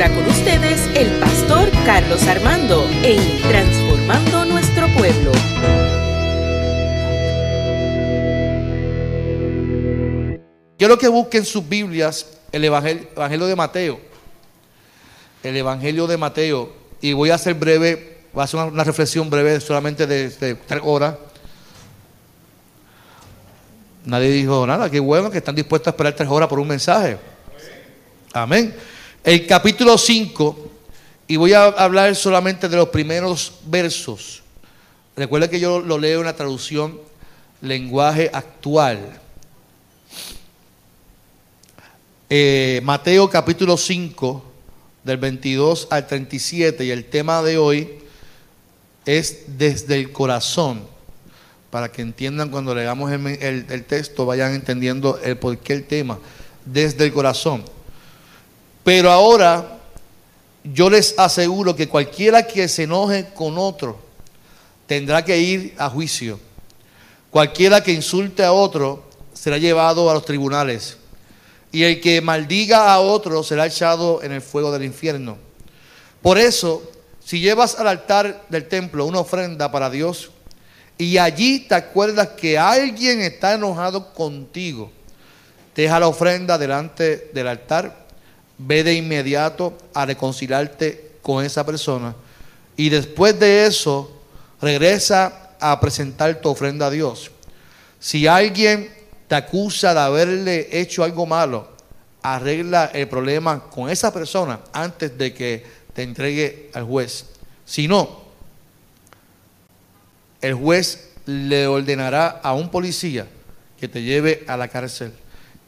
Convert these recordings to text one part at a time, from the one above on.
ahora con ustedes el pastor Carlos Armando en Transformando Nuestro Pueblo. Quiero que busquen sus Biblias el Evangelio, de Mateo. El Evangelio de Mateo. Y voy a hacer breve, voy a hacer una, reflexión breve solamente de, de tres horas. Nadie dijo nada, qué bueno que están dispuestos a esperar tres horas por un mensaje. Amén. El capítulo 5, y voy a hablar solamente de los primeros versos. Recuerda que yo lo leo en la traducción lenguaje actual. Eh, Mateo capítulo 5, del 22 al 37, y el tema de hoy es desde el corazón, para que entiendan cuando leamos el, el texto, vayan entendiendo el por qué el tema, desde el corazón. Pero ahora yo les aseguro que cualquiera que se enoje con otro tendrá que ir a juicio. Cualquiera que insulte a otro será llevado a los tribunales y el que maldiga a otro será echado en el fuego del infierno. Por eso, si llevas al altar del templo una ofrenda para Dios y allí te acuerdas que alguien está enojado contigo, deja la ofrenda delante del altar, ve de inmediato a reconciliarte con esa persona y después de eso regresa a presentar tu ofrenda a Dios. Si alguien te acusa de haberle hecho algo malo, arregla el problema con esa persona antes de que te entregue al juez. Si no, el juez le ordenará a un policía que te lleve a la cárcel.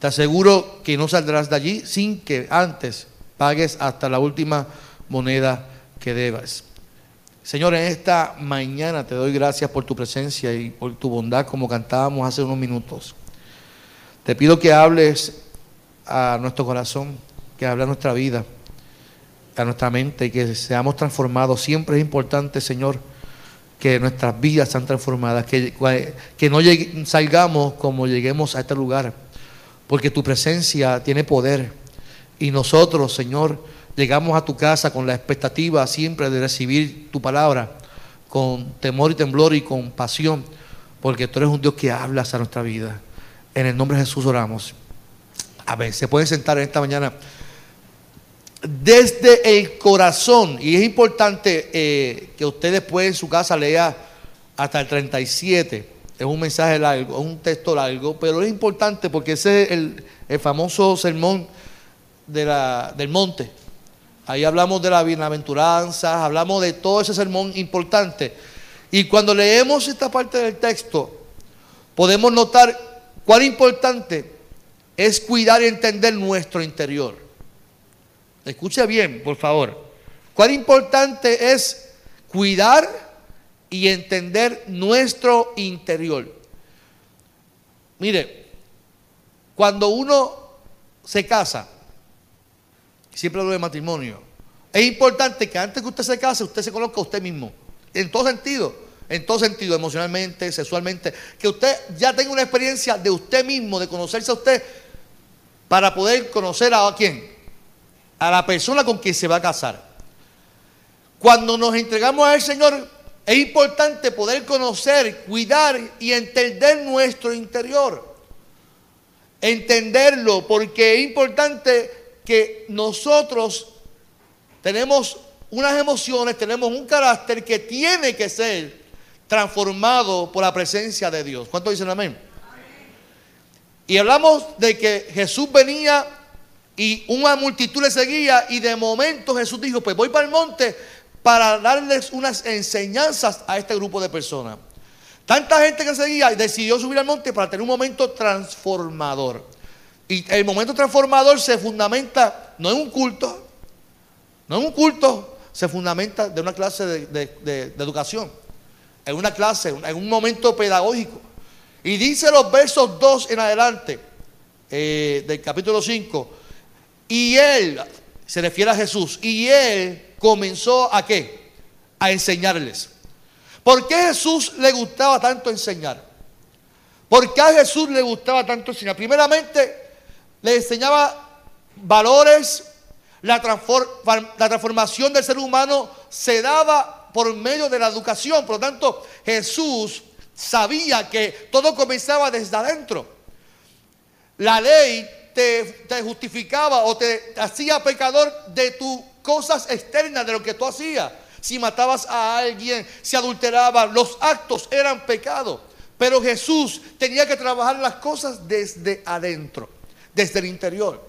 Te aseguro que no saldrás de allí sin que antes pagues hasta la última moneda que debas. Señor, en esta mañana te doy gracias por tu presencia y por tu bondad como cantábamos hace unos minutos. Te pido que hables a nuestro corazón, que hables a nuestra vida, a nuestra mente y que seamos transformados. Siempre es importante, Señor, que nuestras vidas sean transformadas, que no salgamos como lleguemos a este lugar, porque tu presencia tiene poder. Y nosotros, Señor, llegamos a tu casa con la expectativa siempre de recibir tu palabra, con temor y temblor y con pasión, porque tú eres un Dios que hablas a nuestra vida. En el nombre de Jesús oramos. A ver, se pueden sentar en esta mañana. Desde el corazón, y es importante eh, que usted después en su casa lea hasta el 37. Es un mensaje largo, es un texto largo, pero es importante porque ese es el, famoso sermón del monte. Ahí hablamos de la bienaventuranza, hablamos de todo ese sermón importante. Y cuando leemos esta parte del texto, podemos notar Cuán importante es cuidar y entender nuestro interior. Escuche bien, por favor. Cuán importante es cuidar y entender nuestro interior. Mire, cuando uno se casa, siempre hablo de matrimonio, es importante que antes que usted se case, usted se conozca a usted mismo, en todo sentido en todo sentido, emocionalmente, sexualmente, que usted ya tenga una experiencia de usted mismo, de conocerse a usted, para poder conocer a quién, a la persona con quien se va a casar. Cuando nos entregamos al Señor, es importante poder conocer, cuidar y entender nuestro interior. Entenderlo, porque es importante que nosotros tenemos unas emociones, tenemos un carácter que tiene que ser transformado por la presencia de Dios. ¿Cuántos dicen amén? Y hablamos de que Jesús venía y una multitud le seguía y de momento Jesús dijo, pues voy para el monte para darles unas enseñanzas a este grupo de personas. Tanta gente que seguía decidió subir al monte para tener un momento transformador. Y el momento transformador se fundamenta no en un culto, no en un culto, se fundamenta de una clase de educación en una clase, en un momento pedagógico. Y dice los versos 2 en adelante eh, del capítulo 5. Y él, se refiere a Jesús, y él comenzó a qué? A enseñarles. ¿Por qué Jesús le gustaba tanto enseñar? ¿Por qué a Jesús le gustaba tanto enseñar? Primeramente, le enseñaba valores, La, la transformación del ser humano se daba por medio de la educación. Por lo tanto, Jesús sabía que todo comenzaba desde adentro. La ley te, justificaba o te hacía pecador de tus cosas externas, de lo que tú hacías. Si matabas a alguien, si adulterabas, los actos eran pecados. Pero Jesús tenía que trabajar las cosas desde adentro, desde el interior.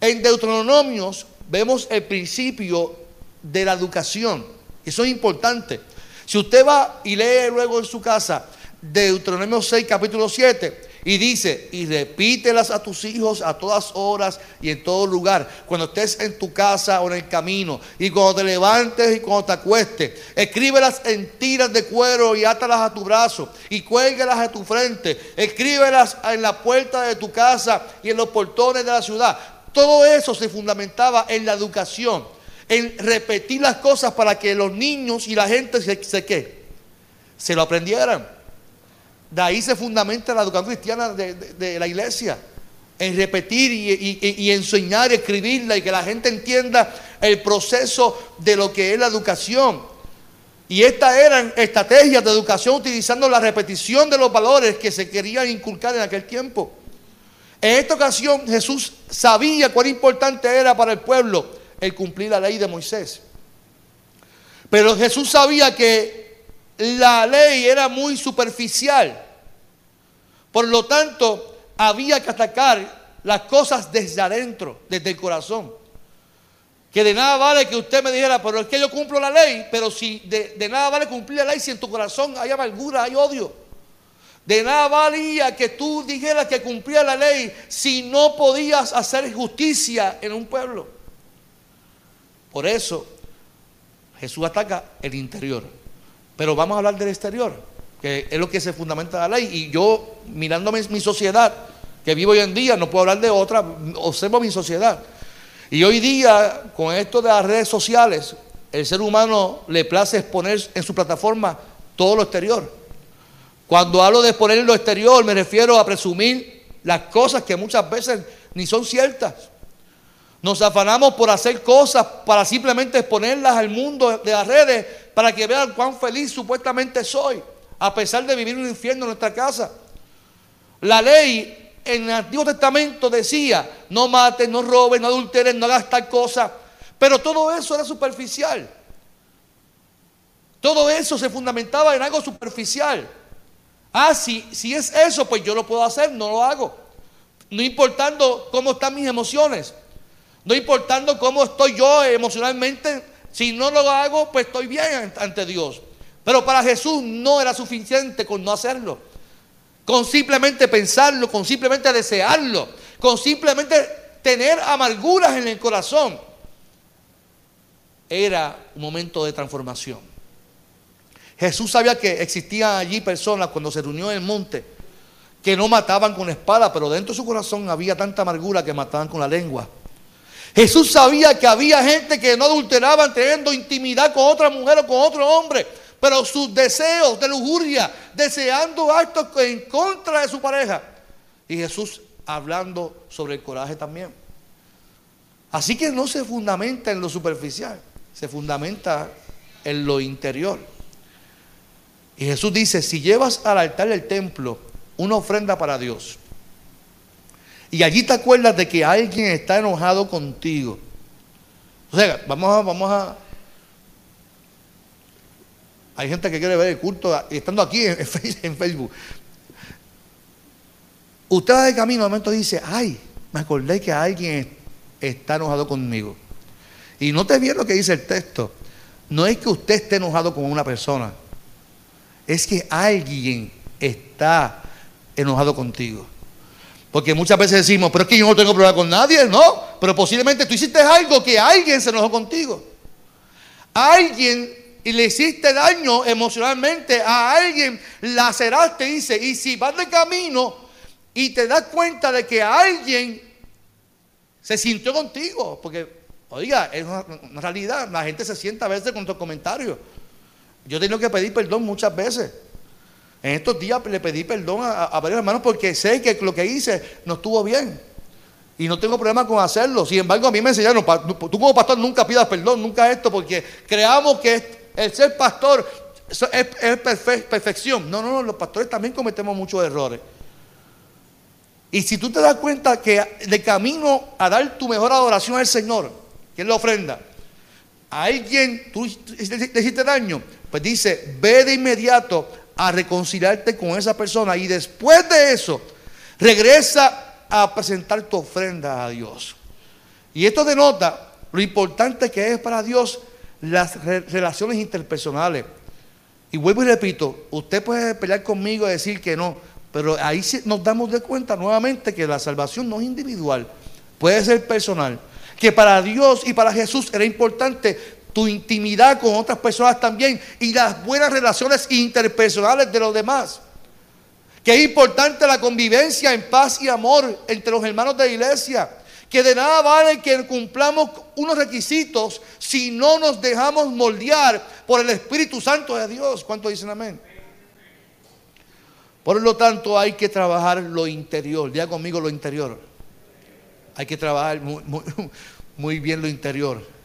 En Deuteronomios vemos el principio de la educación. Eso es importante. Si usted va y lee luego en su casa Deuteronomio 6, capítulo 7, y dice, y repítelas a tus hijos a todas horas y en todo lugar, cuando estés en tu casa o en el camino, y cuando te levantes y cuando te acuestes, escríbelas en tiras de cuero y átalas a tu brazo, y cuélguelas a tu frente, escríbelas en la puerta de tu casa y en los portones de la ciudad. Todo eso se fundamentaba en la educación, en repetir las cosas para que los niños y la gente se, se, se lo aprendieran. De ahí se fundamenta la educación cristiana de, la iglesia. En repetir y, enseñar, escribirla y que la gente entienda el proceso de lo que es la educación. Y estas eran estrategias de educación utilizando la repetición de los valores que se querían inculcar en aquel tiempo. En esta ocasión Jesús sabía cuán importante era para el pueblo el cumplir la ley de Moisés. Pero Jesús sabía que la ley era muy superficial. Por lo tanto, había que atacar las cosas desde adentro, desde el corazón. Que de nada vale que usted me dijera, pero es que yo cumplo la ley, pero si de, nada vale cumplir la ley si en tu corazón hay amargura, hay odio. De nada valía que tú dijeras que cumplía la ley si no podías hacer justicia en un pueblo. Por eso Jesús ataca el interior. Pero vamos a hablar del exterior, que es lo que se fundamenta la ley. Y yo, mirando mi, sociedad, que vivo hoy en día, no puedo hablar de otra, observo mi sociedad. Y hoy día, con esto de las redes sociales, el ser humano le place exponer en su plataforma todo lo exterior. Cuando hablo de exponer lo exterior, me refiero a presumir las cosas que muchas veces ni son ciertas. Nos afanamos por hacer cosas para simplemente exponerlas al mundo de las redes para que vean cuán feliz supuestamente soy, a pesar de vivir un infierno en nuestra casa. La ley en el Antiguo Testamento decía, no mates, no robes, no adulteres, no hagas tal cosa, pero todo eso era superficial. Todo eso se fundamentaba en algo superficial. Ah, si, si es eso, pues yo lo puedo hacer, no lo hago. No importando cómo están mis emociones, no importando cómo estoy yo emocionalmente, si no lo hago, pues estoy bien ante Dios. Pero para Jesús no era suficiente con no hacerlo. Con simplemente pensarlo, con simplemente desearlo, con simplemente tener amarguras en el corazón. Era un momento de transformación. Jesús sabía que existían allí personas cuando se reunió en el monte que no mataban con espada, pero dentro de su corazón había tanta amargura que mataban con la lengua. Jesús sabía que había gente que no adulteraban teniendo intimidad con otra mujer o con otro hombre, pero sus deseos de lujuria, deseando actos en contra de su pareja. Y Jesús hablando sobre el coraje también. Así que no se fundamenta en lo superficial, se fundamenta en lo interior. Y Jesús dice, si llevas al altar del templo una ofrenda para Dios, y allí te acuerdas de que alguien está enojado contigo. O sea, vamos a, vamos a. Hay gente que quiere ver el culto estando aquí en, Facebook. Usted va de camino, de momento dice, ay, me acordé que alguien está enojado conmigo. Y no te bien lo que dice el texto. No es que usted esté enojado con una persona. Es que alguien está enojado contigo. Porque muchas veces decimos, pero es que yo no tengo problema con nadie, no. Pero posiblemente tú hiciste algo que alguien se enojó contigo. alguien y le hiciste daño emocionalmente, a alguien laceraste, dice, y si vas de camino y te das cuenta de que alguien se sintió contigo, porque, oiga, es una, realidad, la gente se sienta a veces con tus comentarios. Yo tengo que pedir perdón muchas veces. En estos días le pedí perdón a, varios hermanos porque sé que lo que hice no estuvo bien. Y no tengo problema con hacerlo. Sin embargo, a mí me enseñaron, tú como pastor nunca pidas perdón, nunca esto, porque creamos que el ser pastor es, perfección. No, no, no, los pastores también cometemos muchos errores. Y si tú te das cuenta que de camino a dar tu mejor adoración al Señor, que es la ofrenda, a alguien tú le hiciste daño, pues dice, ve de inmediato a reconciliarte con esa persona y después de eso, regresa a presentar tu ofrenda a Dios. Y esto denota lo importante que es para Dios las relaciones interpersonales. Y vuelvo y repito, usted puede pelear conmigo y decir que no, pero ahí nos damos de cuenta nuevamente que la salvación no es individual, puede ser personal. Que para Dios y para Jesús era importante tu intimidad con otras personas también y las buenas relaciones interpersonales de los demás. Que es importante la convivencia en paz y amor entre los hermanos de la iglesia. Que de nada vale que cumplamos unos requisitos si no nos dejamos moldear por el Espíritu Santo de Dios. ¿Cuánto dicen amén? Por lo tanto, hay que trabajar lo interior. Diga conmigo lo interior. Hay que trabajar muy, muy bien lo interior.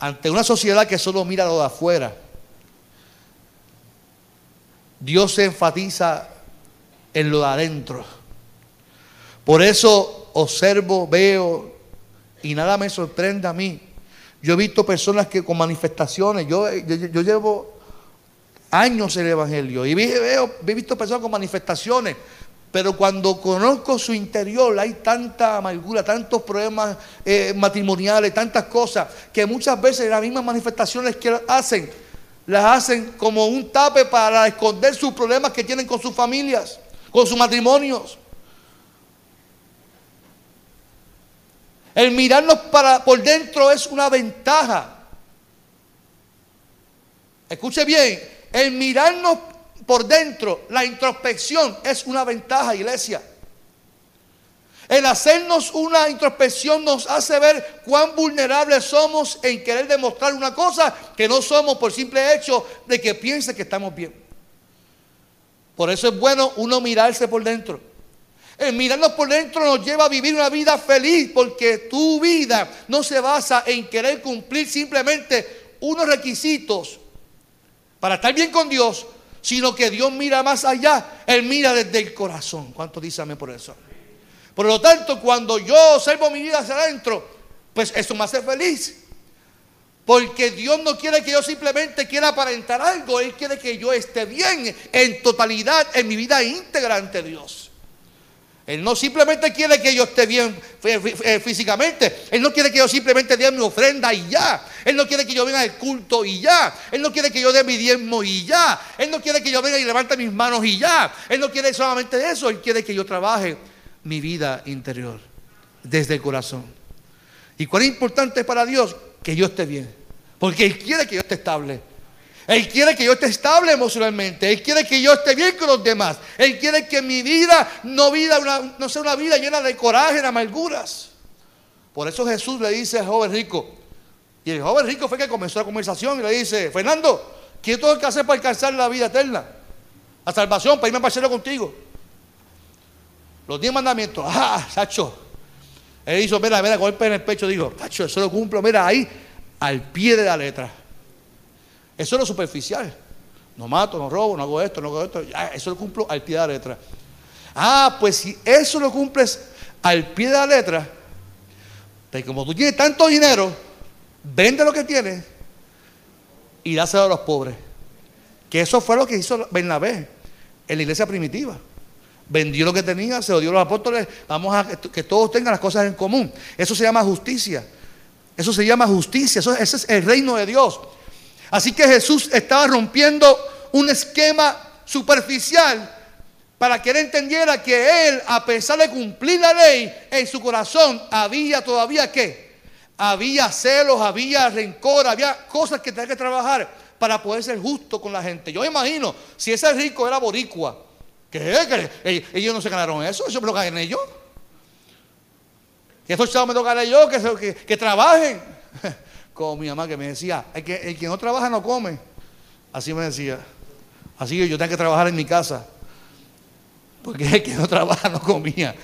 Ante una sociedad que solo mira lo de afuera Dios se enfatiza en lo de adentro. Por eso observo, veo y nada me sorprende a mí. Yo he visto personas que con manifestaciones, yo, yo, llevo años en el Evangelio y veo, he visto personas con manifestaciones, pero cuando conozco su interior hay tanta amargura, tantos problemas eh, matrimoniales, tantas cosas, que muchas veces las mismas manifestaciones que hacen las hacen como un tape para esconder sus problemas que tienen con sus familias, con sus matrimonios. El mirarnos para, por dentro es una ventaja. Escuche bien, el mirarnos por dentro, la introspección es una ventaja, iglesia. El hacernos una introspección nos hace ver cuán vulnerables somos en querer demostrar una cosa que no somos por simple hecho de que piense que estamos bien. Por eso es bueno uno mirarse por dentro. El mirarnos por dentro nos lleva a vivir una vida feliz porque tu vida no se basa en querer cumplir simplemente unos requisitos para estar bien con Dios, sino que Dios mira más allá. Él mira desde el corazón. ¿Cuánto dísame por eso? Por lo tanto, cuando yo observo mi vida hacia adentro, pues eso me hace feliz. Porque Dios no quiere que yo simplemente quiera aparentar algo, Él quiere que yo esté bien en totalidad en mi vida íntegra ante Dios. Él no simplemente quiere que yo esté bien eh, físicamente. Él no quiere que yo simplemente dé mi ofrenda y ya. Él no quiere que yo venga al culto y ya. Él no quiere que yo dé mi diezmo y ya. Él no quiere que yo venga y levante mis manos y ya. Él no quiere solamente eso. Él quiere que yo trabaje mi vida interior, desde el corazón. ¿Y cuál es importante para Dios? Que yo esté bien. Porque Él quiere que yo esté estable. Él quiere que yo esté estable emocionalmente. Él quiere que yo esté bien con los demás. Él quiere que mi vida no, vida no sea una vida llena de coraje, de amarguras. Por eso Jesús le dice al joven rico. Y el joven rico fue que comenzó la conversación y le dice, Fernando, ¿qué tengo que hacer para alcanzar la vida eterna? La salvación, para irme a pasear contigo. Los diez mandamientos. Ah, Sacho. Él hizo, mira, mira, golpe en el pecho. Digo, Sacho, eso lo cumplo, mira, ahí, al pie de la letra. Eso es lo superficial. No mato, no robo, no hago esto, no hago esto. eso lo cumplo al pie de la letra. Ah, pues si eso lo cumples al pie de la letra, pues como tú tienes tanto dinero, vende lo que tienes y dáselo a los pobres. Que eso fue lo que hizo Bernabé en la iglesia primitiva vendió lo que tenía, se lo dio a los apóstoles, vamos a que todos tengan las cosas en común. Eso se llama justicia. Eso se llama justicia, eso, ese es el reino de Dios. Así que Jesús estaba rompiendo un esquema superficial para que él entendiera que él, a pesar de cumplir la ley, en su corazón había todavía qué? Había celos, había rencor, había cosas que tenía que trabajar para poder ser justo con la gente. Yo imagino, si ese rico era boricua, ¿Qué? ¿Que ellos no se ganaron eso, eso me lo gané yo. Que esos chavos me lo gané yo, que, que, trabajen. Como mi mamá que me decía, el que, el que no trabaja no come. Así me decía. Así que yo tengo que trabajar en mi casa. Porque el que no trabaja no comía.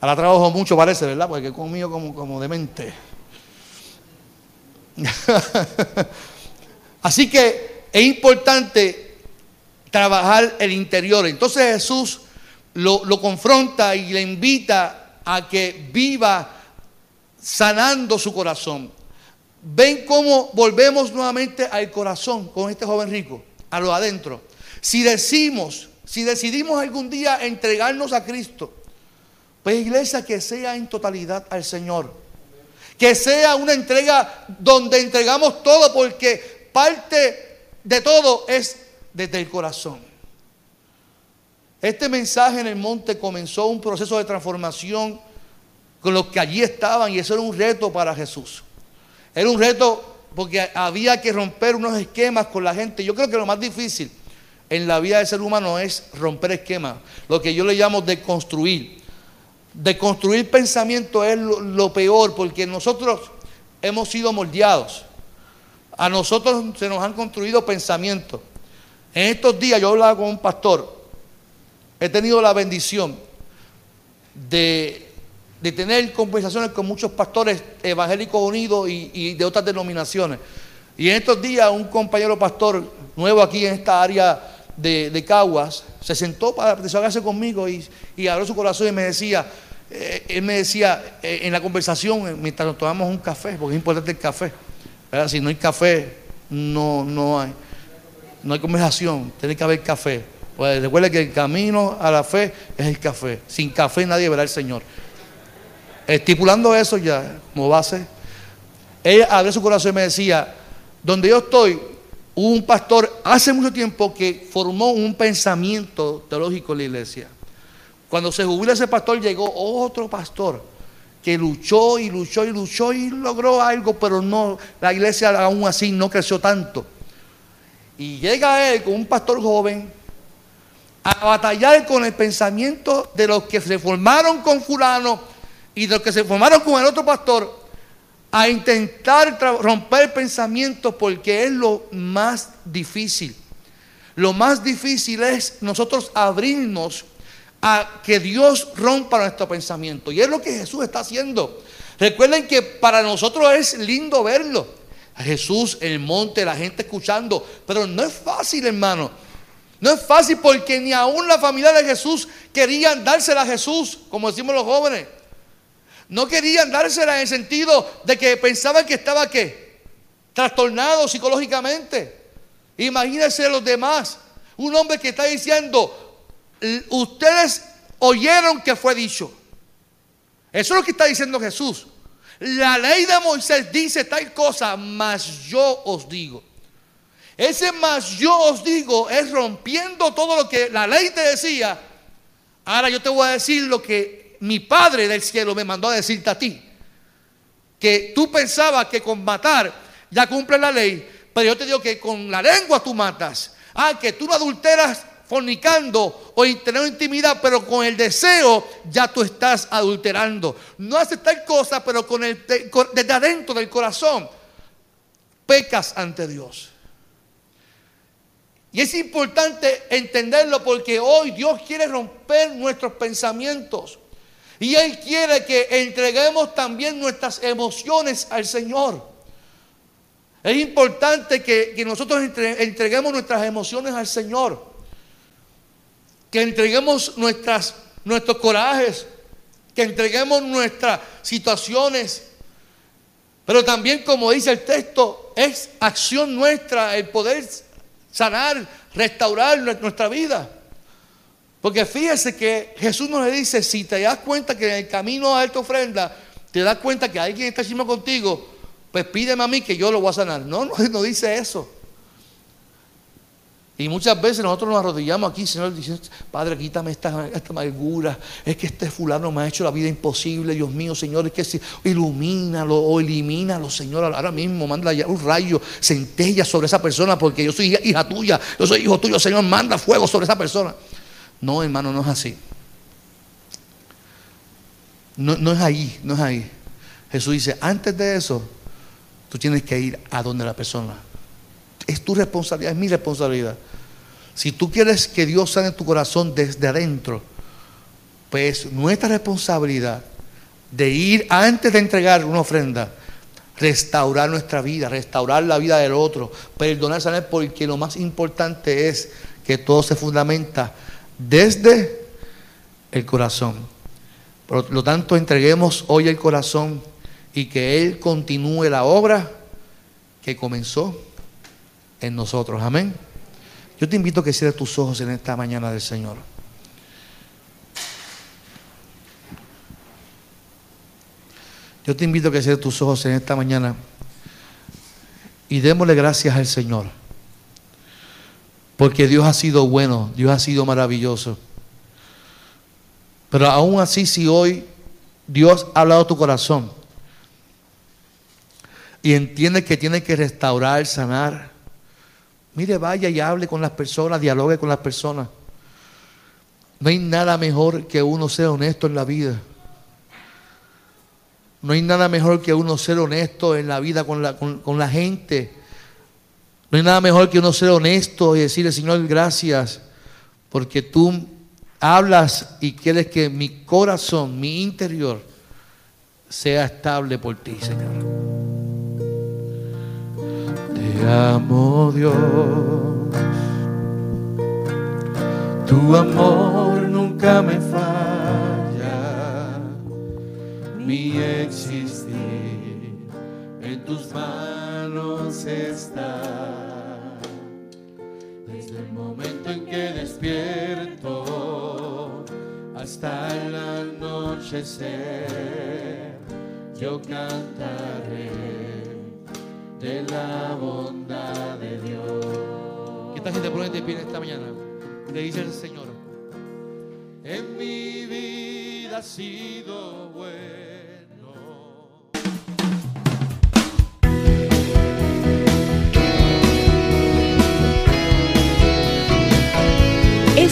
Ahora trabajo mucho, parece, ¿verdad? Porque conmigo como, como demente. Así que es importante trabajar el interior. Entonces Jesús lo, lo confronta y le invita a que viva sanando su corazón. Ven cómo volvemos nuevamente al corazón con este joven rico, a lo adentro. Si decimos, si decidimos algún día entregarnos a Cristo, pues iglesia que sea en totalidad al Señor. Que sea una entrega donde entregamos todo porque parte de todo es desde el corazón. Este mensaje en el monte comenzó un proceso de transformación con los que allí estaban y eso era un reto para Jesús. Era un reto porque había que romper unos esquemas con la gente. Yo creo que lo más difícil en la vida del ser humano es romper esquemas, lo que yo le llamo deconstruir. Deconstruir pensamiento es lo, peor porque nosotros hemos sido moldeados. A nosotros se nos han construido pensamientos. En estos días yo hablaba con un pastor. He tenido la bendición de de tener conversaciones con muchos pastores evangélicos unidos y, de otras denominaciones. Y en estos días un compañero pastor nuevo aquí en esta área de, Caguas se sentó para desahogarse conmigo y, abrió su corazón y me decía, eh, él me decía eh, en la conversación, eh, mientras nos tomamos un café, porque es importante el café, si no hay café, no, no, hay, no hay conversación, tiene que haber café. Pues recuerde que el camino a la fe es el café. Sin café nadie verá al Señor. Estipulando eso ya como base, ella abrió su corazón y me decía, donde yo estoy, hubo un pastor hace mucho tiempo que formó un pensamiento teológico en la iglesia. Cuando se jubiló ese pastor llegó otro pastor que luchó y luchó y luchó y logró algo, pero no, la iglesia aún así no creció tanto. Y llega él con un pastor joven a batallar con el pensamiento de los que se formaron con fulano y de los que se formaron con el otro pastor a intentar romper pensamientos porque es lo más difícil. Lo más difícil es nosotros abrirnos a que Dios rompa nuestro pensamiento. Y es lo que Jesús está haciendo. Recuerden que para nosotros es lindo verlo. A Jesús el monte, la gente escuchando. Pero no es fácil, hermano. No es fácil porque ni aún la familia de Jesús querían dársela a Jesús, como decimos los jóvenes. No querían dársela en el sentido de que pensaban que estaba qué? Trastornado psicológicamente. Imagínense los demás. Un hombre que está diciendo, ustedes oyeron que fue dicho. Eso es lo que está diciendo Jesús. La ley de Moisés dice tal cosa, mas yo os digo. Ese más yo os digo es rompiendo todo lo que la ley te decía. Ahora yo te voy a decir lo que mi Padre del cielo me mandó a decirte a ti. Que tú pensabas que con matar ya cumple la ley, pero yo te digo que con la lengua tú matas. Ah, que tú no adulteras fornicando o tener intimidad, pero con el deseo ya tú estás adulterando. No haces tal cosa, pero con el, desde adentro del corazón pecas ante Dios. Y es importante entenderlo porque hoy Dios quiere romper nuestros pensamientos. Y Él quiere que entreguemos también nuestras emociones al Señor. Es importante que, nosotros entreguemos nuestras emociones al Señor. Que entreguemos nuestras, nuestros corajes. Que entreguemos nuestras situaciones. Pero también, como dice el texto, es acción nuestra el poder sanar, restaurar nuestra vida. Porque fíjese que Jesús nos dice, si te das cuenta que en el camino a esta ofrenda, te das cuenta que alguien está encima contigo, pues pídeme a mí que yo lo voy a sanar. No, no, no dice eso. Y muchas veces nosotros nos arrodillamos aquí, Señor, diciendo, Padre, quítame esta, esta amargura. Es que este fulano me ha hecho la vida imposible, Dios mío, Señor. Es que si, ilumínalo o elimínalo, Señor. Ahora mismo, manda un rayo, centella sobre esa persona, porque yo soy hija tuya, yo soy hijo tuyo, Señor. Manda fuego sobre esa persona. No, hermano, no es así. No, no es ahí, no es ahí. Jesús dice, antes de eso, tú tienes que ir a donde la persona. Es tu responsabilidad, es mi responsabilidad. Si tú quieres que Dios sane tu corazón desde adentro, Pues nuestra responsabilidad de ir antes de entregar una ofrenda, restaurar nuestra vida, restaurar la vida del otro, perdonar, sanar, porque lo más importante es que todo se fundamenta desde el corazón. Por lo tanto, entreguemos hoy el corazón y que Él continúe la obra que comenzó en nosotros. Amén. Yo te invito a que cierres tus ojos en esta mañana del Señor. Yo te invito a que cierres tus ojos en esta mañana y démosle gracias al Señor. Porque Dios ha sido bueno, Dios ha sido maravilloso. Pero aún así, si hoy Dios ha hablado tu corazón y entiende que tiene que restaurar, sanar, mire, vaya y hable con las personas, dialogue con las personas. No hay nada mejor que uno ser honesto en la vida. No hay nada mejor que uno ser honesto en la vida con la, con la gente. No hay nada mejor que uno ser honesto y decirle, Señor, gracias, porque tú hablas y quieres que mi corazón, mi interior, sea estable por ti, Señor. Te amo, Dios. Tu amor nunca me falla. Mi existir en tus manos está. Desde el momento en que despierto hasta el anochecer, yo cantaré de la bondad de Dios. ¿Qué tal si te pones de pie esta mañana? Le dice el Señor, en mi vida ha sido bueno.